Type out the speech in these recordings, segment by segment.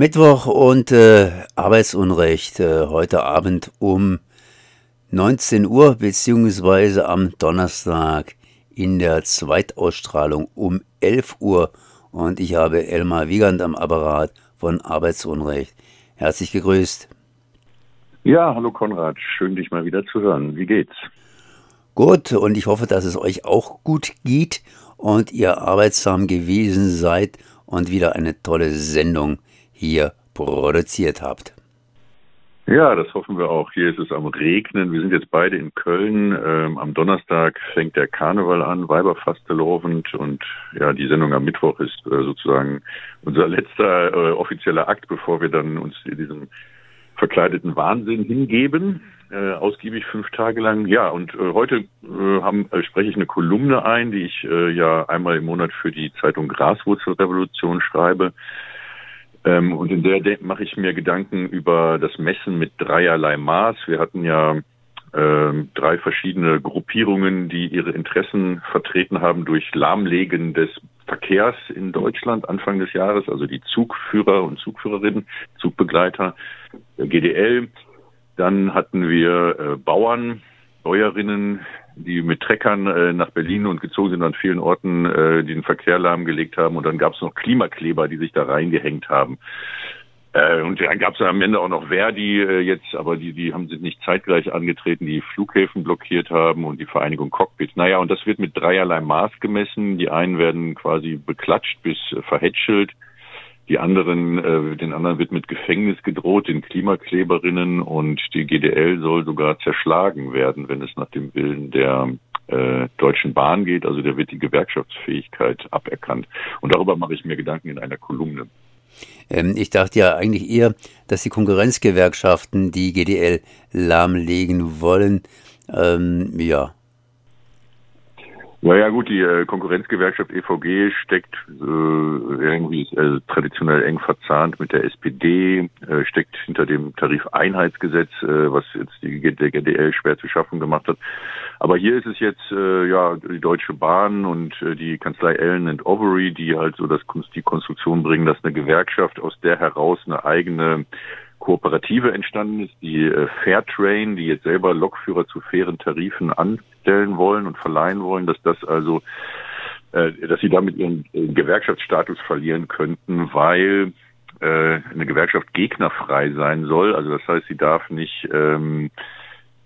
Mittwoch und äh, Arbeitsunrecht äh, heute Abend um 19 Uhr beziehungsweise am Donnerstag in der Zweitausstrahlung um 11 Uhr und ich habe Elmar Wiegand am Apparat von Arbeitsunrecht. Herzlich gegrüßt. Ja, hallo Konrad, schön dich mal wieder zu hören. Wie geht's? Gut und ich hoffe, dass es euch auch gut geht und ihr arbeitsam gewesen seid und wieder eine tolle Sendung hier produziert habt. Ja, das hoffen wir auch. Hier ist es am Regnen. Wir sind jetzt beide in Köln. Ähm, am Donnerstag fängt der Karneval an, Weiberfastelovend. Und ja, die Sendung am Mittwoch ist äh, sozusagen unser letzter äh, offizieller Akt, bevor wir dann uns diesem verkleideten Wahnsinn hingeben. Äh, ausgiebig fünf Tage lang. Ja, und äh, heute äh, haben, äh, spreche ich eine Kolumne ein, die ich ja einmal im Monat für die Zeitung Graswurzelrevolution schreibe. Ähm, und in der mache ich mir Gedanken über das Messen mit dreierlei Maß. Wir hatten ja äh, drei verschiedene Gruppierungen, die ihre Interessen vertreten haben durch Lahmlegen des Verkehrs in Deutschland Anfang des Jahres, also die Zugführer und Zugführerinnen, Zugbegleiter, GDL. Dann hatten wir äh, Bauern, Bäuerinnen, die mit Treckern äh, nach Berlin und gezogen sind an vielen Orten, äh, die den Verkehr lahmgelegt haben. Und dann gab es noch Klimakleber, die sich da reingehängt haben. Äh, und dann gab es am Ende auch noch Verdi äh, jetzt, aber die, die haben sich nicht zeitgleich angetreten, die Flughäfen blockiert haben und die Vereinigung Cockpit. Naja, und das wird mit dreierlei Maß gemessen. Die einen werden quasi beklatscht bis äh, verhätschelt die anderen, äh, den anderen wird mit Gefängnis gedroht, den Klimakleberinnen und die GDL soll sogar zerschlagen werden, wenn es nach dem Willen der äh, Deutschen Bahn geht. Also da wird die Gewerkschaftsfähigkeit aberkannt. Und darüber mache ich mir Gedanken in einer Kolumne. Ähm, ich dachte ja eigentlich eher, dass die Konkurrenzgewerkschaften die GDL lahmlegen wollen. Ähm, ja, naja gut, die äh, Konkurrenzgewerkschaft EVG steckt äh, irgendwie äh, traditionell eng verzahnt mit der SPD, äh, steckt hinter dem Tarifeinheitsgesetz, äh, was jetzt die, GDL schwer zu schaffen gemacht hat. Aber hier ist es jetzt äh, ja die Deutsche Bahn und die Kanzlei Allen and Overy, die halt so das die Konstruktion bringen, dass eine Gewerkschaft aus der heraus eine eigene Kooperative entstanden ist, die äh, Fairtrain, die jetzt selber Lokführer zu fairen Tarifen anstellen wollen und verleihen wollen, dass das also, äh, dass sie damit ihren äh, Gewerkschaftsstatus verlieren könnten, weil eine Gewerkschaft gegnerfrei sein soll. Also das heißt, sie darf nicht ähm,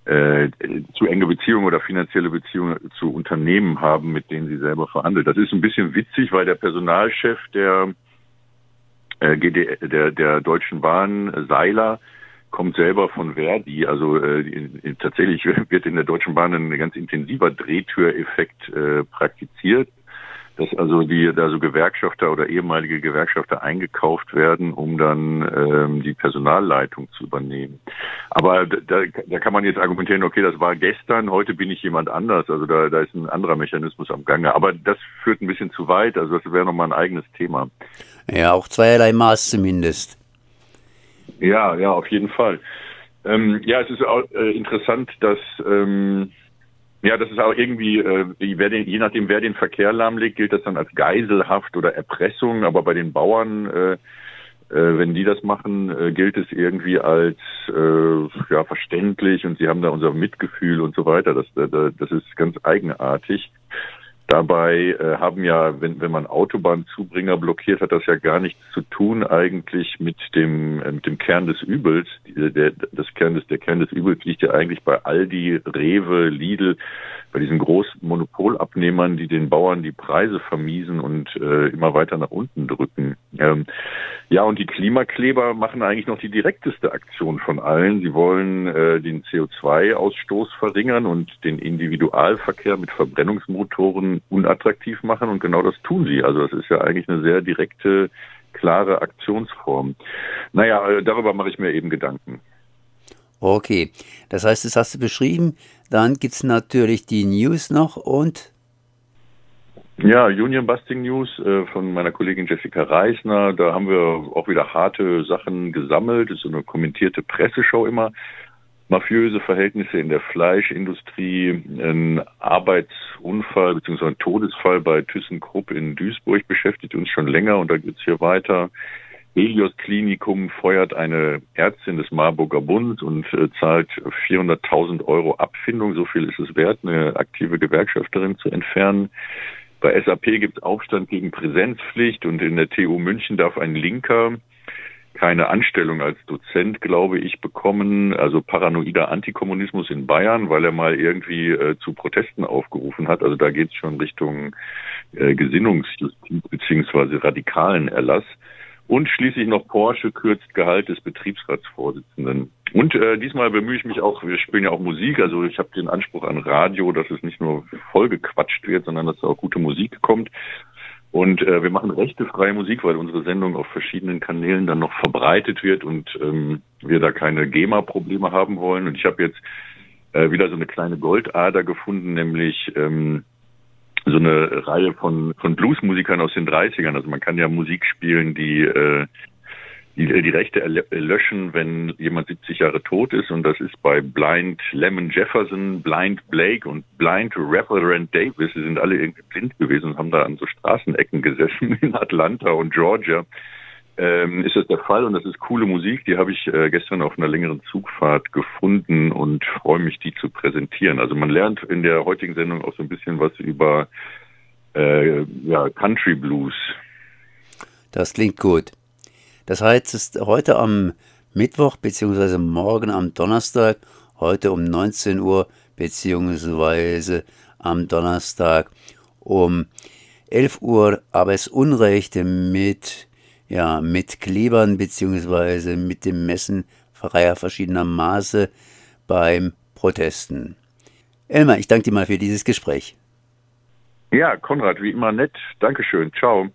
äh, zu enge Beziehungen oder finanzielle Beziehungen zu Unternehmen haben, mit denen sie selber verhandelt. Das ist ein bisschen witzig, weil der Personalchef der äh, GD, der, der Deutschen Bahn, Seiler, kommt selber von Verdi. Also äh, tatsächlich wird in der Deutschen Bahn ein ganz intensiver Drehtüreffekt äh, praktiziert dass also die da so Gewerkschafter oder ehemalige Gewerkschafter eingekauft werden, um dann ähm, die Personalleitung zu übernehmen. Aber da, da kann man jetzt argumentieren, okay, das war gestern, heute bin ich jemand anders. Also da, da ist ein anderer Mechanismus am Gange. Aber das führt ein bisschen zu weit. Also das wäre nochmal ein eigenes Thema. Ja, auch zweierlei Maß zumindest. Ja, ja, auf jeden Fall. Ähm, ja, es ist auch äh, interessant, dass ähm, ja, das ist auch irgendwie, äh, den, je nachdem, wer den Verkehr lahmlegt, gilt das dann als Geiselhaft oder Erpressung. Aber bei den Bauern, äh, äh, wenn die das machen, äh, gilt es irgendwie als äh, ja verständlich und sie haben da unser Mitgefühl und so weiter. Das, das, das ist ganz eigenartig. Dabei äh, haben ja, wenn, wenn man Autobahnzubringer blockiert, hat das ja gar nichts zu tun eigentlich mit dem, äh, mit dem Kern des Übels. Die, der, das Kern des, der Kern des Übels liegt ja eigentlich bei Aldi, Rewe, Lidl, bei diesen großen Monopolabnehmern, die den Bauern die Preise vermiesen und äh, immer weiter nach unten drücken. Ähm, ja, und die Klimakleber machen eigentlich noch die direkteste Aktion von allen. Sie wollen äh, den CO2-Ausstoß verringern und den Individualverkehr mit Verbrennungsmotoren unattraktiv machen. Und genau das tun sie. Also das ist ja eigentlich eine sehr direkte, klare Aktionsform. Naja, äh, darüber mache ich mir eben Gedanken. Okay, das heißt, das hast du beschrieben. Dann gibt es natürlich die News noch und ja, Union Busting News äh, von meiner Kollegin Jessica Reisner. Da haben wir auch wieder harte Sachen gesammelt. Das ist so eine kommentierte Presseshow immer. Mafiöse Verhältnisse in der Fleischindustrie, ein Arbeitsunfall bzw. ein Todesfall bei ThyssenKrupp in Duisburg beschäftigt uns schon länger und da geht's hier weiter. Helios Klinikum feuert eine Ärztin des Marburger Bundes und äh, zahlt 400.000 Euro Abfindung. So viel ist es wert, eine aktive Gewerkschafterin zu entfernen. Bei SAP gibt es Aufstand gegen Präsenzpflicht und in der TU München darf ein Linker keine Anstellung als Dozent, glaube ich, bekommen. Also paranoider Antikommunismus in Bayern, weil er mal irgendwie äh, zu Protesten aufgerufen hat. Also da geht es schon Richtung äh, Gesinnungsjustiz beziehungsweise radikalen Erlass. Und schließlich noch Porsche kürzt Gehalt des Betriebsratsvorsitzenden. Und äh, diesmal bemühe ich mich auch, wir spielen ja auch Musik, also ich habe den Anspruch an Radio, dass es nicht nur vollgequatscht wird, sondern dass da auch gute Musik kommt. Und äh, wir machen rechtefreie Musik, weil unsere Sendung auf verschiedenen Kanälen dann noch verbreitet wird und ähm, wir da keine GEMA-Probleme haben wollen. Und ich habe jetzt äh, wieder so eine kleine Goldader gefunden, nämlich ähm, so eine Reihe von, von Bluesmusikern aus den 30ern. Also man kann ja Musik spielen, die, äh, die die Rechte löschen, wenn jemand 70 Jahre tot ist. Und das ist bei Blind Lemon Jefferson, Blind Blake und Blind Reverend Davis. Sie sind alle irgendwie blind gewesen und haben da an so Straßenecken gesessen in Atlanta und Georgia ähm, ist das der Fall und das ist coole Musik. Die habe ich äh, gestern auf einer längeren Zugfahrt gefunden und freue mich, die zu präsentieren. Also man lernt in der heutigen Sendung auch so ein bisschen was über äh, ja, Country Blues. Das klingt gut. Das heißt, es ist heute am Mittwoch beziehungsweise morgen am Donnerstag, heute um 19 Uhr beziehungsweise am Donnerstag um 11 Uhr Arbeitsunrechte mit ja, mit Klebern beziehungsweise mit dem Messen freier verschiedener Maße beim Protesten. Elmar, ich danke dir mal für dieses Gespräch. Ja, Konrad, wie immer nett. Dankeschön. Ciao.